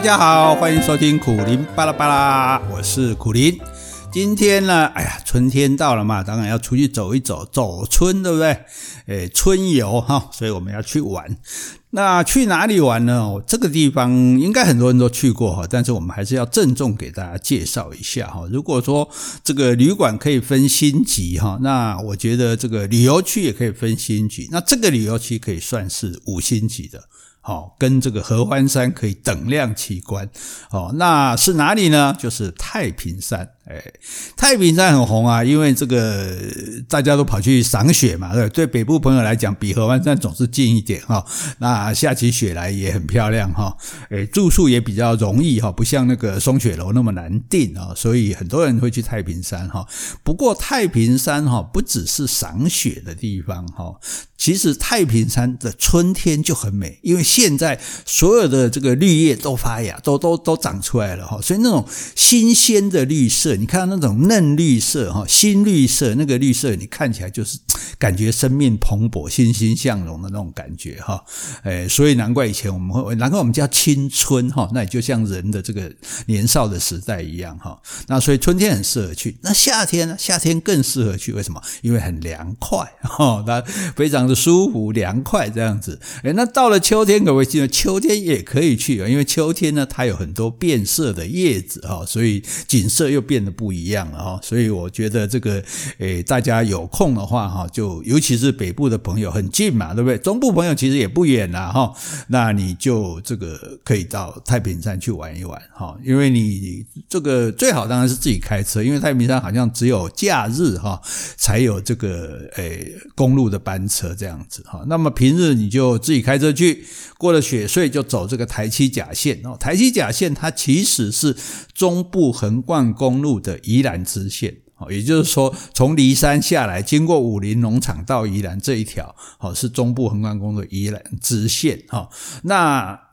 大家好，欢迎收听苦林巴拉巴拉，我是苦林。今天呢，哎呀，春天到了嘛，当然要出去走一走，走春，对不对？诶，春游哈，所以我们要去玩。那去哪里玩呢？这个地方应该很多人都去过哈，但是我们还是要郑重给大家介绍一下哈。如果说这个旅馆可以分星级哈，那我觉得这个旅游区也可以分星级。那这个旅游区可以算是五星级的。好，跟这个合欢山可以等量齐观。哦，那是哪里呢？就是太平山。哎，太平山很红啊，因为这个大家都跑去赏雪嘛，对，对北部朋友来讲，比合欢山总是近一点哈。那下起雪来也很漂亮哈。哎，住宿也比较容易哈，不像那个松雪楼那么难订啊，所以很多人会去太平山哈。不过太平山哈不只是赏雪的地方哈，其实太平山的春天就很美，因为现在所有的这个绿叶都发芽，都都都长出来了哈，所以那种新鲜的绿色。你看到那种嫩绿色哈，新绿色那个绿色，你看起来就是 感觉生命蓬勃、欣欣向荣的那种感觉哈。诶，所以难怪以前我们会，难怪我们叫青春哈，那也就像人的这个年少的时代一样哈。那所以春天很适合去，那夏天呢？夏天更适合去，为什么？因为很凉快哈，它非常的舒服、凉快这样子。诶，那到了秋天可不可以去呢？秋天也可以去啊，因为秋天呢，它有很多变色的叶子哈，所以景色又变得。不一样了哈，所以我觉得这个诶，大家有空的话哈，就尤其是北部的朋友很近嘛，对不对？中部朋友其实也不远啦哈，那你就这个可以到太平山去玩一玩哈，因为你这个最好当然是自己开车，因为太平山好像只有假日哈才有这个诶公路的班车这样子哈，那么平日你就自己开车去，过了雪穗就走这个台七甲线哦，台七甲线它其实是中部横贯公路的宜兰支线，也就是说，从骊山下来，经过武林农场到宜兰这一条，是中部横贯公路宜兰支线，那。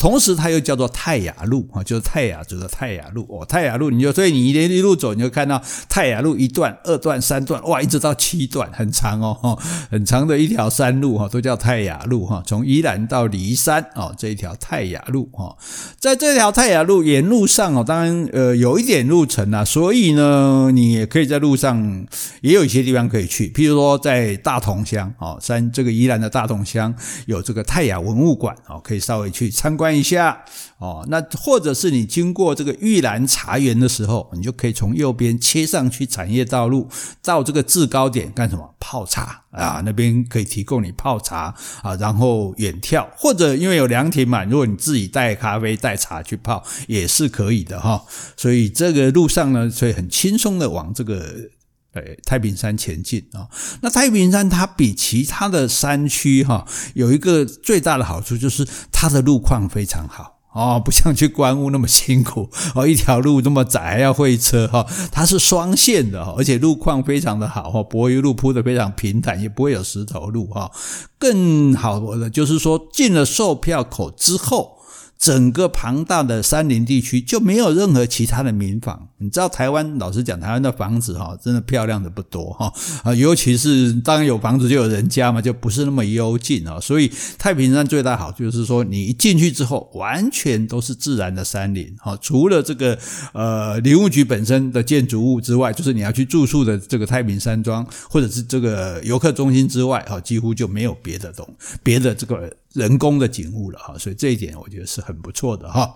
同时，它又叫做泰雅路啊，就是泰雅族的泰雅路哦。泰雅路，你就所以你一一路走，你就看到泰雅路一段、二段、三段，哇，一直到七段，很长哦，很长的一条山路哈，都叫泰雅路哈。从宜兰到梨山哦，这一条泰雅路哈，在这条泰雅路沿路上哦，当然呃有一点路程啊，所以呢，你也可以在路上也有一些地方可以去，譬如说在大同乡哦，山这个宜兰的大同乡有这个泰雅文物馆哦，可以稍微去参观。看一下哦，那或者是你经过这个玉兰茶园的时候，你就可以从右边切上去产业道路，到这个制高点干什么？泡茶啊，那边可以提供你泡茶啊，然后远眺，或者因为有凉亭嘛，如果你自己带咖啡带茶去泡也是可以的哈。所以这个路上呢，所以很轻松的往这个。哎，太平山前进啊！那太平山它比其他的山区哈有一个最大的好处，就是它的路况非常好哦，不像去观雾那么辛苦 哦，一条路这么窄还要会车哈，它是双线的，而且路况非常的好哈，柏油路铺得非常平坦，也不会有石头路哈。更好的就是说，进了售票口之后。整个庞大的山林地区就没有任何其他的民房。你知道台湾，老实讲，台湾的房子哈，真的漂亮的不多哈啊，尤其是当然有房子就有人家嘛，就不是那么幽静啊。所以太平山最大好处就是说，你一进去之后，完全都是自然的山林哈，除了这个呃林务局本身的建筑物之外，就是你要去住宿的这个太平山庄或者是这个游客中心之外哈，几乎就没有别的东别的这个。人工的景物了哈，所以这一点我觉得是很不错的哈。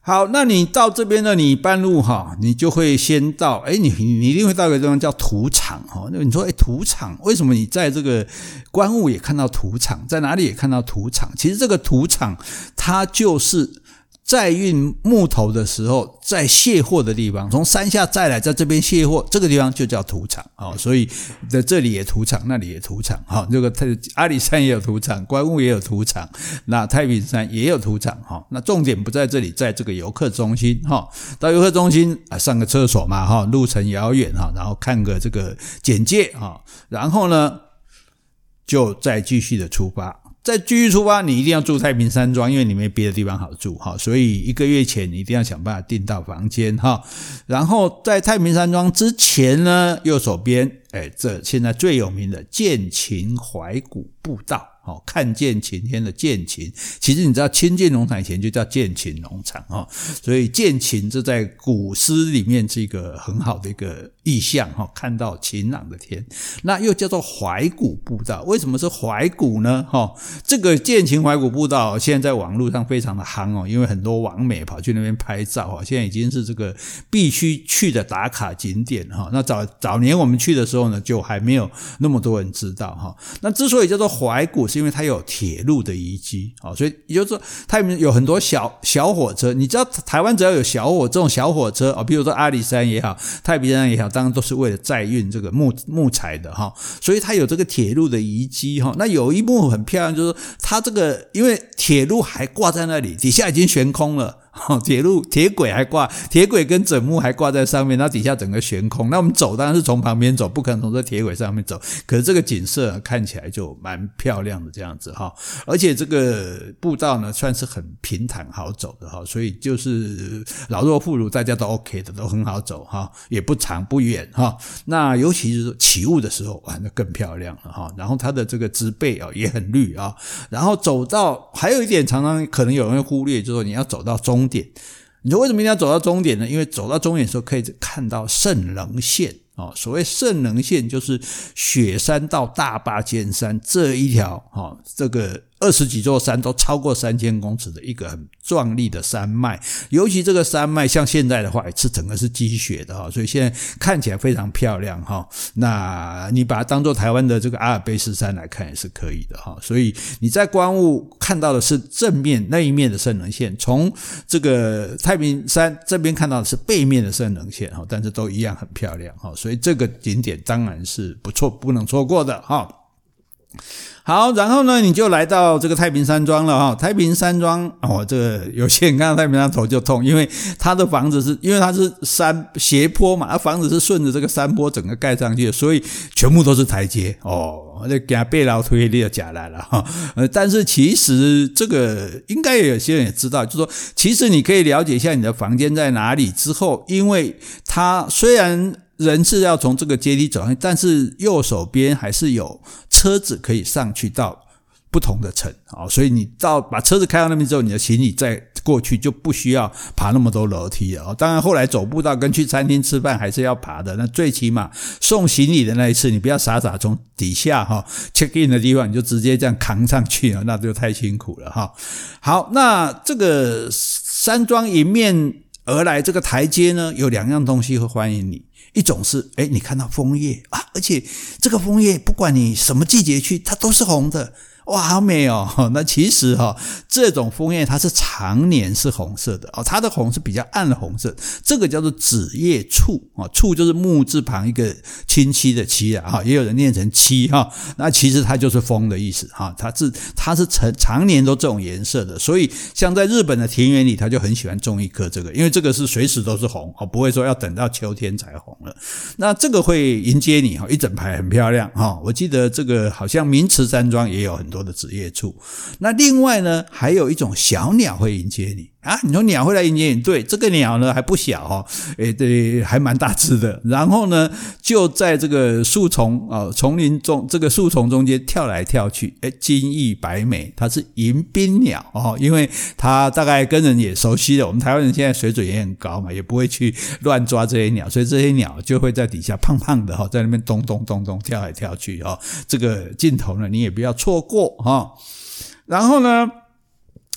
好，那你到这边呢，你半路哈，你就会先到，哎，你你一定会到一个地方叫土场哈。那你说，哎，土场为什么你在这个观物也看到土场，在哪里也看到土场？其实这个土场它就是。载运木头的时候，在卸货的地方，从山下再来，在这边卸货，这个地方就叫土场啊。所以在这里也土场，那里也土场哈。这个阿里山也有土场，观雾也有土场，那太平山也有土场哈。那重点不在这里，在这个游客中心哈。到游客中心啊，上个厕所嘛哈，路程遥远哈，然后看个这个简介哈，然后呢，就再继续的出发。再继续出发，你一定要住太平山庄，因为你没别的地方好住哈，所以一个月前你一定要想办法订到房间哈。然后在太平山庄之前呢，右手边，哎，这现在最有名的建秦怀古步道哦，看见晴天的见晴，其实你知道清境农场以前就叫见晴农场哦，所以见晴这在古诗里面是一个很好的一个意象哈，看到晴朗的天，那又叫做怀古步道。为什么是怀古呢？哈，这个见晴怀古步道现在在网络上非常的夯哦，因为很多网美跑去那边拍照啊，现在已经是这个必须去的打卡景点哈。那早早年我们去的时候呢，就还没有那么多人知道哈。那之所以叫做怀古，是因为它有铁路的遗迹啊，所以也就是说，它里面有很多小小火车。你知道台湾只要有小火这种小火车啊，比如说阿里山也好，太平山也好，当然都是为了载运这个木木材的哈。所以它有这个铁路的遗迹哈。那有一幕很漂亮，就是它这个因为铁路还挂在那里，底下已经悬空了。哦，铁路铁轨还挂，铁轨跟枕木还挂在上面，那底下整个悬空。那我们走当然是从旁边走，不可能从这铁轨上面走。可是这个景色看起来就蛮漂亮的这样子哈，而且这个步道呢算是很平坦好走的哈，所以就是老弱妇孺大家都 OK 的，都很好走哈，也不长不远哈。那尤其是起雾的时候，哇，那更漂亮了哈。然后它的这个植被啊也很绿啊。然后走到还有一点，常常可能有人会忽略，就是说你要走到中。终点，你说为什么一定要走到终点呢？因为走到终点的时候，可以看到圣棱线哦。所谓圣棱线，就是雪山到大巴尖山这一条哈，这个。二十几座山都超过三千公尺的一个很壮丽的山脉，尤其这个山脉像现在的话，是整个是积雪的哈，所以现在看起来非常漂亮哈。那你把它当做台湾的这个阿尔卑斯山来看也是可以的哈。所以你在观雾看到的是正面那一面的圣棱线，从这个太平山这边看到的是背面的圣棱线哈，但是都一样很漂亮哈。所以这个景点当然是不错，不能错过的哈。好，然后呢，你就来到这个太平山庄了哈。太平山庄哦，这个 有些人看到太平山头就痛，因为他的房子是因为它是山斜坡嘛，他房子是顺着这个山坡整个盖上去的，所以全部都是台阶哦。那给他背楼推力就假来了哈。呃，但是其实这个应该有些人也知道，就是说其实你可以了解一下你的房间在哪里之后，因为它虽然。人是要从这个阶梯走上去，但是右手边还是有车子可以上去到不同的层啊，所以你到把车子开到那边之后，你的行李再过去就不需要爬那么多楼梯了啊。当然后来走步道跟去餐厅吃饭还是要爬的，那最起码送行李的那一次，你不要傻傻从底下哈 check in 的地方你就直接这样扛上去啊，那就太辛苦了哈。好，那这个山庄迎面而来这个台阶呢，有两样东西会欢迎你。一种是，诶，你看到枫叶，而且这个枫叶，不管你什么季节去，它都是红的。哇，好美哦！那其实哈，这种枫叶它是常年是红色的哦，它的红是比较暗的红色，这个叫做紫叶簇啊，簇就是木字旁一个亲戚的戚啊，哈，也有人念成戚哈，那其实它就是枫的意思哈，它是它是常常年都这种颜色的，所以像在日本的田园里，他就很喜欢种一棵这个，因为这个是随时都是红哦，不会说要等到秋天才红了。那这个会迎接你哈，一整排很漂亮哈，我记得这个好像明池山庄也有很。多的职业处，那另外呢，还有一种小鸟会迎接你啊！你说鸟会来迎接你，对，这个鸟呢还不小哦，诶，对，还蛮大只的。然后呢，就在这个树丛啊，丛林中，这个树丛中间跳来跳去，诶，金翼白眉，它是迎宾鸟哦，因为它大概跟人也熟悉了。我们台湾人现在水准也很高嘛，也不会去乱抓这些鸟，所以这些鸟就会在底下胖胖的哈，在那边咚咚咚咚跳来跳去哦。这个镜头呢，你也不要错过。哈，然后呢，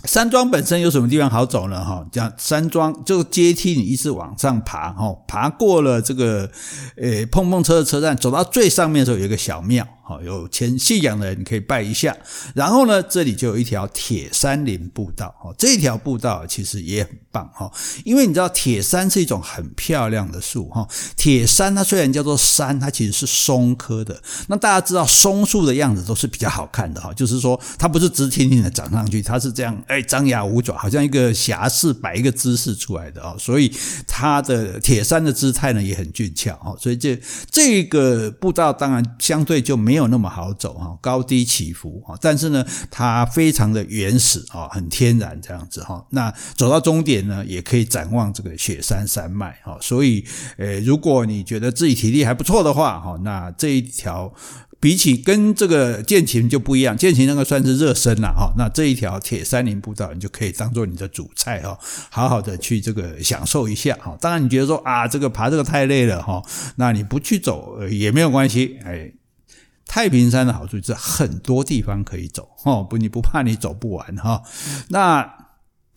山庄本身有什么地方好走呢？哈，讲山庄就阶梯，你一直往上爬，哈，爬过了这个呃碰碰车的车站，走到最上面的时候，有一个小庙。好，有虔信仰的人可以拜一下。然后呢，这里就有一条铁山林步道。哦，这条步道其实也很棒哈，因为你知道铁杉是一种很漂亮的树哈。铁杉它虽然叫做杉，它其实是松科的。那大家知道松树的样子都是比较好看的哈，就是说它不是直挺挺的长上去，它是这样哎张牙舞爪，好像一个侠士摆一个姿势出来的啊。所以它的铁杉的姿态呢也很俊俏哈。所以这这个步道当然相对就没。没有那么好走哈，高低起伏哈，但是呢，它非常的原始啊，很天然这样子哈。那走到终点呢，也可以展望这个雪山山脉哈。所以，呃，如果你觉得自己体力还不错的话哈，那这一条。比起跟这个健行就不一样，健行那个算是热身了哈。那这一条铁山林步道，你就可以当做你的主菜哈，好好的去这个享受一下哈。当然你觉得说啊，这个爬这个太累了哈，那你不去走也没有关系。哎，太平山的好处是很多地方可以走哦，不，你不怕你走不完哈。那。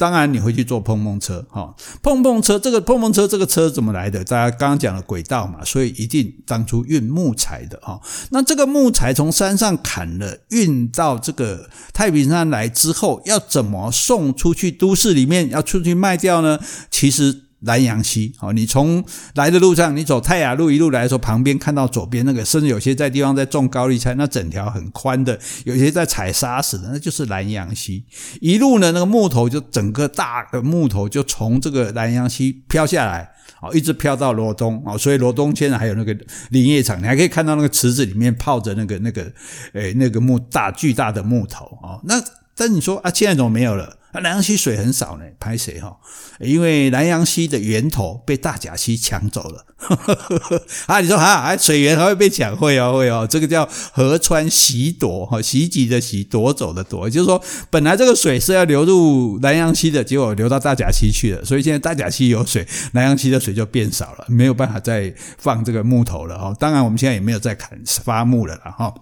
当然你会去坐碰碰车，哈，碰碰车这个碰碰车这个车怎么来的？大家刚刚讲了轨道嘛，所以一定当初运木材的哈。那这个木材从山上砍了，运到这个太平山来之后，要怎么送出去都市里面要出去卖掉呢？其实。南阳溪，哦，你从来的路上，你走泰雅路一路来的时候，旁边看到左边那个，甚至有些在地方在种高丽菜，那整条很宽的，有些在采砂石的，那就是南阳溪。一路呢，那个木头就整个大的木头就从这个南阳溪飘下来，哦，一直飘到罗东，哦，所以罗东现在还有那个林业场，你还可以看到那个池子里面泡着那个那个，诶，那个木大巨大的木头，哦，那但你说啊，现在怎么没有了？啊，南洋溪水很少呢，拍谁哈？因为南洋溪的源头被大甲溪抢走了。啊，你说啊，水源还会被抢？会哦，会哦，这个叫河川袭夺哈，袭击的袭，夺走的夺，就是说本来这个水是要流入南洋溪的，结果流到大甲溪去了，所以现在大甲溪有水，南洋溪的水就变少了，没有办法再放这个木头了哈。当然，我们现在也没有再砍伐木了了哈。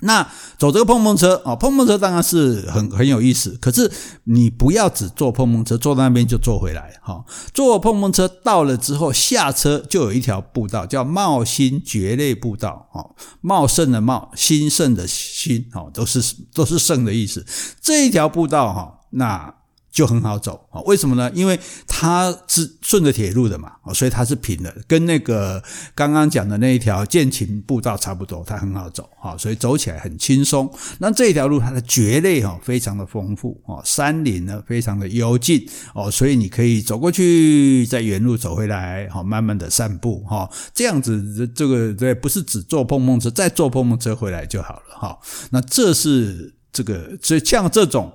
那走这个碰碰车啊，碰碰车当然是很很有意思，可是你不要只坐碰碰车，坐到那边就坐回来哈。坐碰碰车到了之后下车就有一条步道，叫茂兴蕨类步道哦，茂盛的茂，兴盛的兴哦，都是都是盛的意思。这一条步道哈，那。就很好走啊？为什么呢？因为它是顺着铁路的嘛，所以它是平的，跟那个刚刚讲的那一条健行步道差不多，它很好走啊，所以走起来很轻松。那这条路它的蕨类哈非常的丰富啊，山林呢非常的幽静哦，所以你可以走过去，再原路走回来，好慢慢的散步哈，这样子这个对，不是只坐碰碰车，再坐碰碰车回来就好了哈。那这是这个，所以像这种。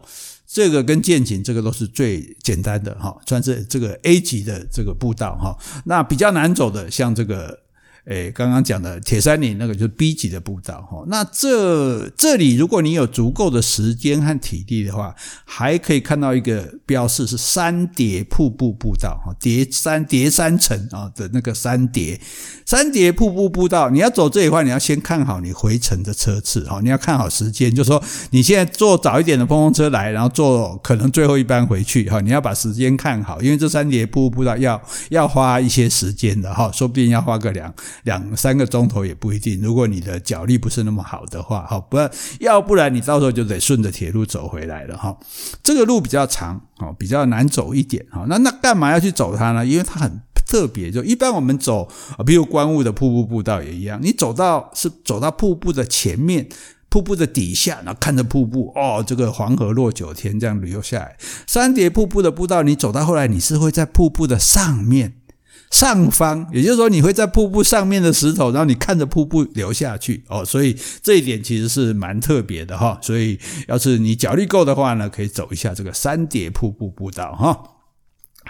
这个跟剑琴这个都是最简单的哈，算是这个 A 级的这个步道哈。那比较难走的，像这个。诶，刚刚讲的铁山林那个就是 B 级的步道哈，那这这里如果你有足够的时间和体力的话，还可以看到一个标示是三叠瀑布步道哈，叠三叠三层啊的那个三叠三叠瀑布步道，你要走这一块，你要先看好你回程的车次哈，你要看好时间，就说你现在坐早一点的碰碰车来，然后坐可能最后一班回去哈，你要把时间看好，因为这三叠瀑布步道要要花一些时间的哈，说不定要花个两。两三个钟头也不一定，如果你的脚力不是那么好的话，哈，不然要不然你到时候就得顺着铁路走回来了，哈。这个路比较长，哦，比较难走一点，哈。那那干嘛要去走它呢？因为它很特别，就一般我们走，比如观雾的瀑布步道也一样，你走到是走到瀑布的前面，瀑布的底下，然后看着瀑布，哦，这个黄河落九天这样旅游下来。三叠瀑布的步道，你走到后来，你是会在瀑布的上面。上方，也就是说，你会在瀑布上面的石头，然后你看着瀑布流下去哦，所以这一点其实是蛮特别的哈。所以，要是你脚力够的话呢，可以走一下这个三叠瀑布步道哈。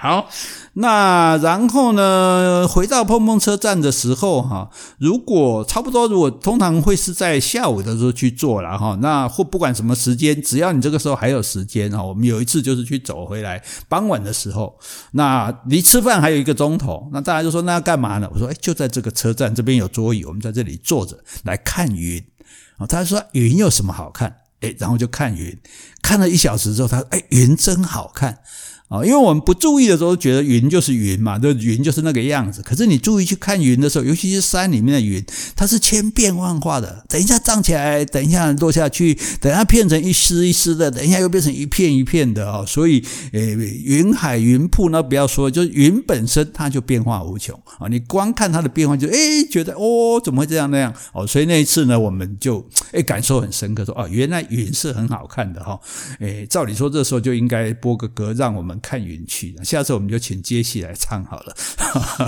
好，那然后呢，回到碰碰车站的时候，哈，如果差不多，如果通常会是在下午的时候去做了哈，那或不管什么时间，只要你这个时候还有时间哈，我们有一次就是去走回来，傍晚的时候，那离吃饭还有一个钟头，那大家就说那要干嘛呢？我说哎，就在这个车站这边有桌椅，我们在这里坐着来看云啊。他说云有什么好看？哎，然后就看云，看了一小时之后，他说哎，云真好看。啊因为我们不注意的时候，觉得云就是云嘛，就云就是那个样子。可是你注意去看云的时候，尤其是山里面的云，它是千变万化的。等一下涨起来，等一下落下去，等一下变成一丝一丝的，等一下又变成一片一片的哦。所以，呃，云海云瀑那不要说，就是云本身它就变化无穷啊。你光看它的变化就，就诶觉得哦，怎么会这样那样哦？所以那一次呢，我们就诶感受很深刻，说哦，原来云是很好看的哈。诶，照理说这时候就应该播个歌，让我们。看云去，下次我们就请杰西来唱好了。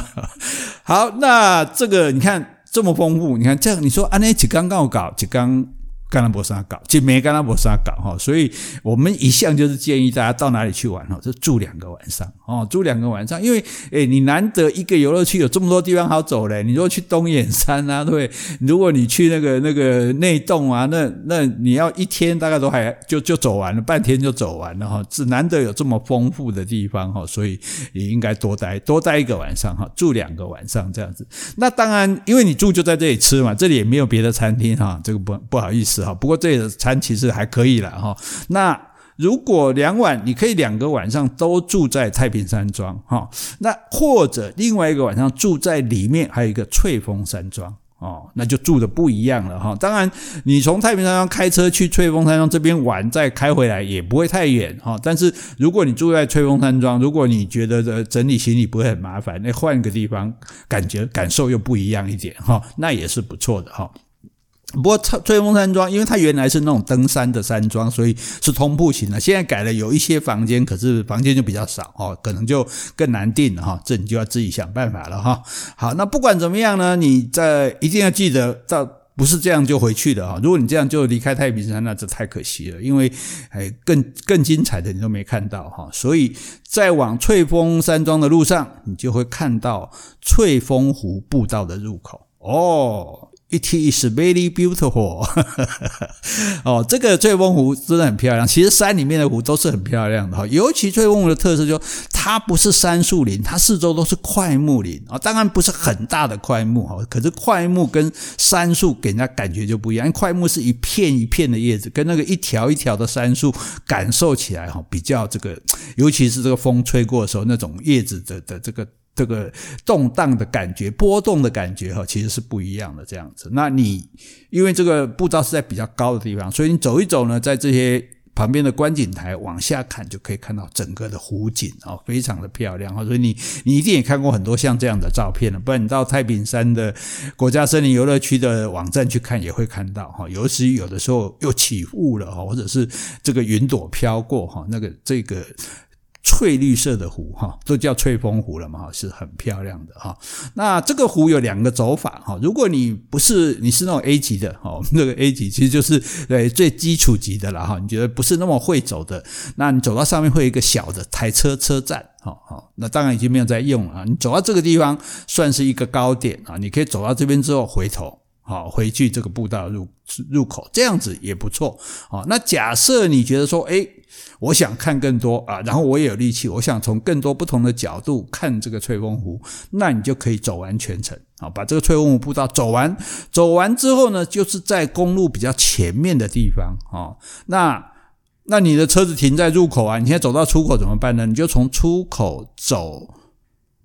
好，那这个你看这么丰富，你看这样，你说安内几刚刚我搞几刚干那博啥搞，就没干那博啥搞哈，所以我们一向就是建议大家到哪里去玩哈，就住两个晚上哦，住两个晚上，因为诶，你难得一个游乐区有这么多地方好走嘞，你如果去东眼山啊，对，如果你去那个那个内洞啊，那那你要一天大概都还就就走完了，半天就走完了哈，只难得有这么丰富的地方哈，所以也应该多待多待一个晚上哈，住两个晚上这样子。那当然，因为你住就在这里吃嘛，这里也没有别的餐厅哈，这个不不好意思。不过这里的餐其实还可以了哈。那如果两晚，你可以两个晚上都住在太平山庄哈。那或者另外一个晚上住在里面，还有一个翠峰山庄哦，那就住的不一样了哈。当然，你从太平山庄开车去翠峰山庄这边玩，再开回来也不会太远哈。但是如果你住在翠峰山庄，如果你觉得整理行李不会很麻烦，那换个地方，感觉感受又不一样一点哈，那也是不错的哈。不过翠峰山庄，因为它原来是那种登山的山庄，所以是通铺型的。现在改了，有一些房间，可是房间就比较少哦，可能就更难订了哈。这你就要自己想办法了哈。好，那不管怎么样呢，你在一定要记得，到不是这样就回去的哈。如果你这样就离开太平山，那这太可惜了，因为哎，更更精彩的你都没看到哈。所以在往翠峰山庄的路上，你就会看到翠峰湖步道的入口哦。It is very beautiful，哦，这个翠峰湖真的很漂亮。其实山里面的湖都是很漂亮的哈，尤其翠峰湖的特色就它不是杉树林，它四周都是桧木林啊。当然不是很大的桧木哈，可是桧木跟杉树给人家感觉就不一样。因为桧木是一片一片的叶子，跟那个一条一条的杉树感受起来哈比较这个，尤其是这个风吹过的时候，那种叶子的的这个。这个动荡的感觉、波动的感觉，哈，其实是不一样的。这样子，那你因为这个步道是在比较高的地方，所以你走一走呢，在这些旁边的观景台往下看，就可以看到整个的湖景啊，非常的漂亮哈。所以你你一定也看过很多像这样的照片了，不然你到太平山的国家森林游乐区的网站去看，也会看到哈。尤其有的时候又起雾了哈，或者是这个云朵飘过哈，那个这个。翠绿色的湖哈，都叫翠峰湖了嘛哈，是很漂亮的哈。那这个湖有两个走法哈，如果你不是你是那种 A 级的哈，那个 A 级其实就是对最基础级的了哈。你觉得不是那么会走的，那你走到上面会有一个小的台车车站，哈好，那当然已经没有在用了。你走到这个地方算是一个高点啊，你可以走到这边之后回头。好，回去这个步道入入口，这样子也不错。好，那假设你觉得说，诶，我想看更多啊，然后我也有力气，我想从更多不同的角度看这个翠峰湖，那你就可以走完全程。啊，把这个翠峰湖步道走完，走完之后呢，就是在公路比较前面的地方。啊，那那你的车子停在入口啊，你现在走到出口怎么办呢？你就从出口走。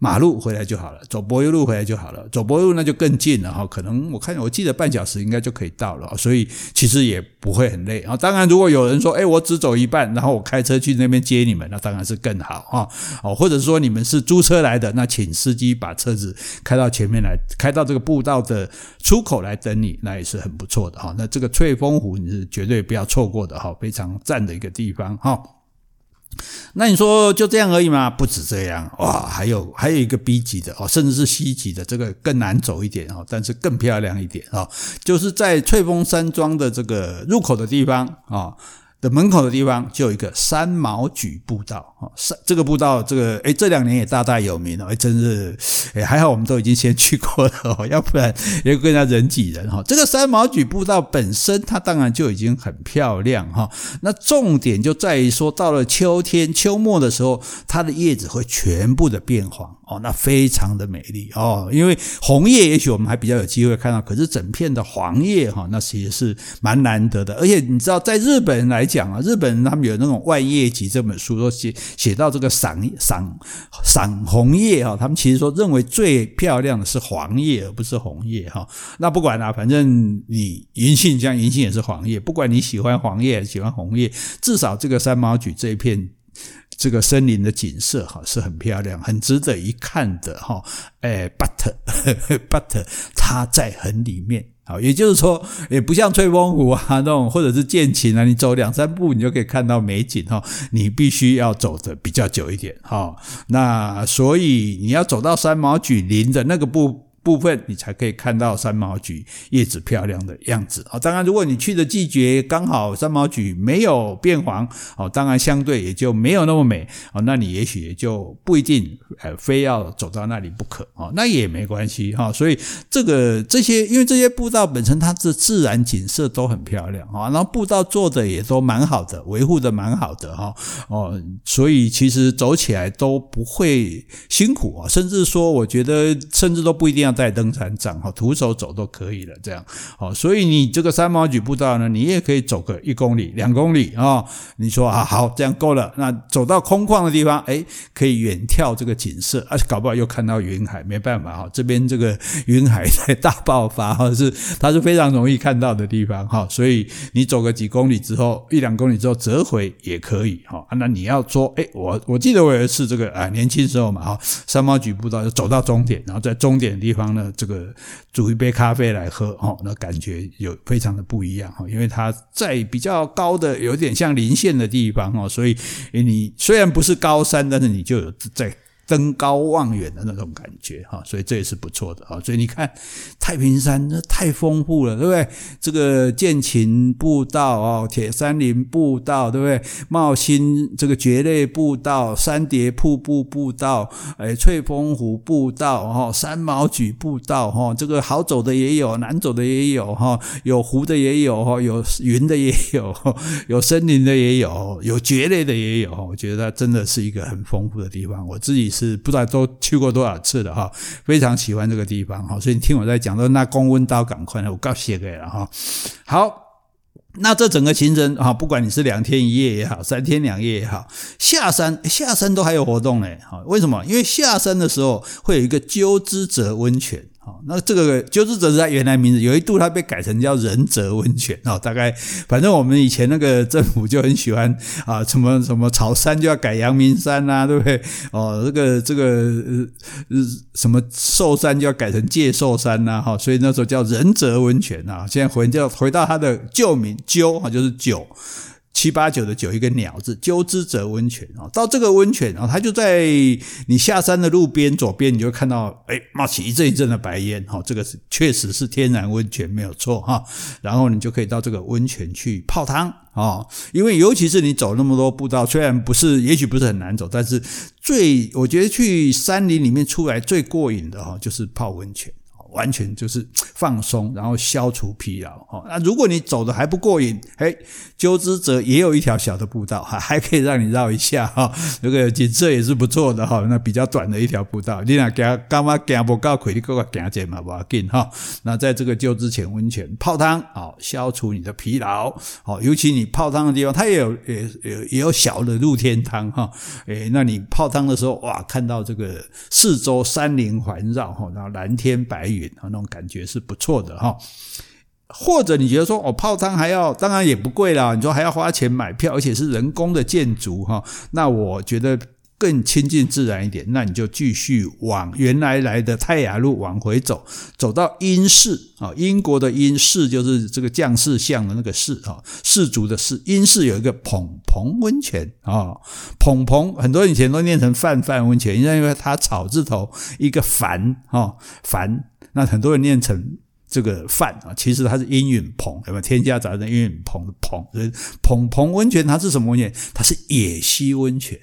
马路回来就好了，走柏油路回来就好了。走柏油路那就更近了哈，可能我看我记得半小时应该就可以到了，所以其实也不会很累啊。当然，如果有人说，哎，我只走一半，然后我开车去那边接你们，那当然是更好哈。哦，或者说你们是租车来的，那请司机把车子开到前面来，开到这个步道的出口来等你，那也是很不错的哈。那这个翠峰湖你是绝对不要错过的哈，非常赞的一个地方哈。那你说就这样而已吗？不止这样哇，还有还有一个 B 级的哦，甚至是 C 级的，这个更难走一点哦，但是更漂亮一点哦，就是在翠峰山庄的这个入口的地方啊。的门口的地方就有一个三毛榉步道，哦，三这个步道，这个诶这两年也大大有名了，诶真是诶还好我们都已经先去过了 哦，要不然也更加人挤人哈。这个三毛榉步道本身它当然就已经很漂亮哈，那重点就在于说到了秋天秋末的时候，它的叶子会全部的变黄。哦，那非常的美丽哦，因为红叶也许我们还比较有机会看到，可是整片的黄叶哈，那其实是蛮难得的。而且你知道，在日本来讲啊，日本人他们有那种《万叶集》这本书，说写写到这个赏赏赏红叶哈，他们其实说认为最漂亮的是黄叶，而不是红叶哈。那不管了，反正你银杏像银杏也是黄叶，不管你喜欢黄叶还是喜欢红叶，至少这个三毛菊这一片。这个森林的景色哈是很漂亮，很值得一看的哈。哎，but but 它在很里面啊，也就是说，也不像翠峰湖啊那种，或者是剑琴啊，你走两三步你就可以看到美景哈。你必须要走的比较久一点哈。那所以你要走到三毛櫸林的那个步。部分，你才可以看到三毛菊叶子漂亮的样子啊。当然，如果你去的季节刚好三毛菊没有变黄，哦，当然相对也就没有那么美哦。那你也许也就不一定呃非要走到那里不可啊，那也没关系哈。所以这个这些，因为这些步道本身它的自然景色都很漂亮啊，然后步道做的也都蛮好的，维护的蛮好的哈哦，所以其实走起来都不会辛苦啊，甚至说我觉得甚至都不一定要。带登山杖哈，徒手走都可以了，这样好，所以你这个三毛举步道呢，你也可以走个一公里、两公里啊。你说啊，好，这样够了。那走到空旷的地方，哎，可以远眺这个景色，而且搞不好又看到云海，没办法哈，这边这个云海在大爆发哈，是它是非常容易看到的地方哈。所以你走个几公里之后，一两公里之后折回也可以哈。那你要说，哎，我我记得我有一次这个啊，年轻时候嘛哈，三毛举步道就走到终点，然后在终点的地方。那这个煮一杯咖啡来喝哦，那感觉有非常的不一样哈，因为它在比较高的，有点像临县的地方哦，所以你虽然不是高山，但是你就有在。登高望远的那种感觉哈，所以这也是不错的哈。所以你看太平山那太丰富了，对不对？这个剑琴步道哦，铁杉林步道，对不对？茂兴这个蕨类步道，三叠瀑布步道，哎，翠峰湖步道哈，山毛櫸步道哈，这个好走的也有，难走的也有哈，有湖的也有哈，有云的也有，有森林的也有，有蕨类的也有。我觉得它真的是一个很丰富的地方，我自己是。不知道都去过多少次了哈，非常喜欢这个地方哈，所以你听我在讲，说那公温刀赶快我告写给了哈。好，那这整个行程哈，不管你是两天一夜也好，三天两夜也好，下山下山都还有活动嘞好。为什么？因为下山的时候会有一个鸠之泽温泉。那这个鸠之泽是它原来名字，有一度它被改成叫仁泽温泉哦。大概反正我们以前那个政府就很喜欢啊，什么什么草山就要改阳明山呐、啊，对不对？哦，这个这个呃什么寿山就要改成介寿山呐，哈，所以那时候叫仁泽温泉啊。现在回叫回到它的旧名鸠啊，就是九。七八九的九，一个鸟字，鸠之泽温泉啊，到这个温泉啊，它就在你下山的路边左边，你就看到，哎，冒起一阵一阵的白烟，哈，这个是确实是天然温泉，没有错哈。然后你就可以到这个温泉去泡汤啊，因为尤其是你走那么多步道，虽然不是，也许不是很难走，但是最我觉得去山林里面出来最过瘾的哈，就是泡温泉。完全就是放松，然后消除疲劳哦。那如果你走的还不过瘾，嘿，鸠之泽也有一条小的步道，还还可以让你绕一下哈。那个景色也是不错的哈。那比较短的一条步道，你若行干嘛行不够快，你各个行一嘛不要紧哈。那在这个鸠之前温泉泡汤，好消除你的疲劳。好，尤其你泡汤的地方，它也有也也也有小的露天汤哈。诶，那你泡汤的时候，哇，看到这个四周山林环绕哈，然后蓝天白云。啊那种感觉是不错的哈，或者你觉得说哦，泡汤还要，当然也不贵啦，你说还要花钱买票，而且是人工的建筑哈，那我觉得更亲近自然一点，那你就继续往原来来的泰雅路往回走，走到英式啊，英国的英式就是这个将士像的那个士啊，士族的士，英式有一个蓬蓬温泉啊，蓬蓬很多以前都念成范范温泉，因为因为它草字头一个凡哈凡。那很多人念成这个范啊，其实它是音韵澎，对吧？天下杂志音韵澎的澎，所以澎澎温泉它是什么温泉？它是野溪温泉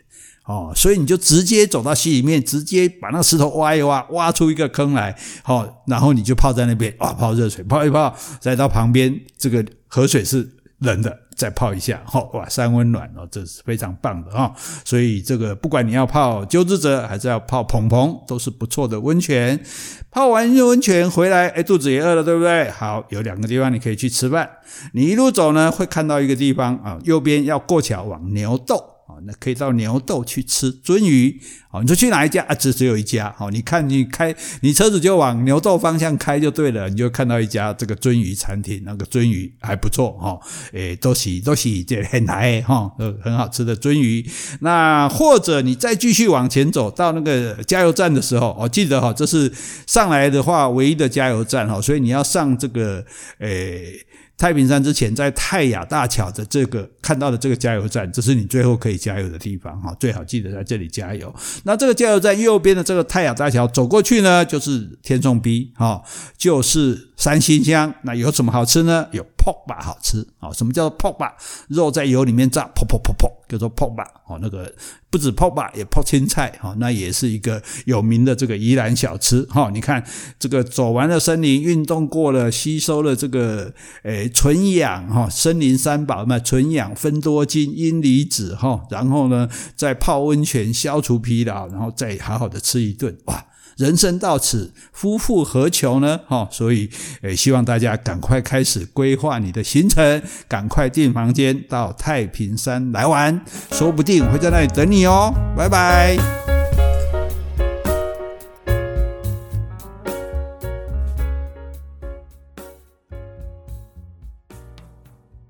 哦，所以你就直接走到溪里面，直接把那个石头挖一挖，挖出一个坑来，好，然后你就泡在那边，哇，泡热水，泡一泡，再到旁边这个河水是冷的。再泡一下，哈哇，三温暖哦，这是非常棒的哈。所以这个不管你要泡鸠之泽，还是要泡蓬蓬，都是不错的温泉。泡完温泉回来，哎，肚子也饿了，对不对？好，有两个地方你可以去吃饭。你一路走呢，会看到一个地方啊，右边要过桥往牛斗。那可以到牛斗去吃鳟鱼，好，你说去哪一家啊？只只有一家，好，你看你开你车子就往牛斗方向开就对了，你就看到一家这个鳟鱼餐厅，那个鳟鱼还不错哈，诶，都是都是这很来哈，很好吃的鳟鱼。那或者你再继续往前走到那个加油站的时候，我记得哈，这是上来的话唯一的加油站哈，所以你要上这个诶。太平山之前，在泰雅大桥的这个看到的这个加油站，这是你最后可以加油的地方哈，最好记得在这里加油。那这个加油站右边的这个泰雅大桥走过去呢，就是天颂 B 哈，就是三星乡。那有什么好吃呢？有泡吧好吃啊！什么叫做泡吧？肉在油里面炸，噗噗噗噗，叫做泡吧哦。那个不止泡吧，也泡青菜哈，那也是一个有名的这个宜兰小吃哈。你看这个走完了森林，运动过了，吸收了这个诶。纯氧哈，森林三宝嘛，纯氧、分多精、阴离子哈，然后呢，再泡温泉消除疲劳，然后再好好的吃一顿，哇，人生到此，夫复何求呢？哈，所以诶，希望大家赶快开始规划你的行程，赶快订房间到太平山来玩，说不定会在那里等你哦，拜拜。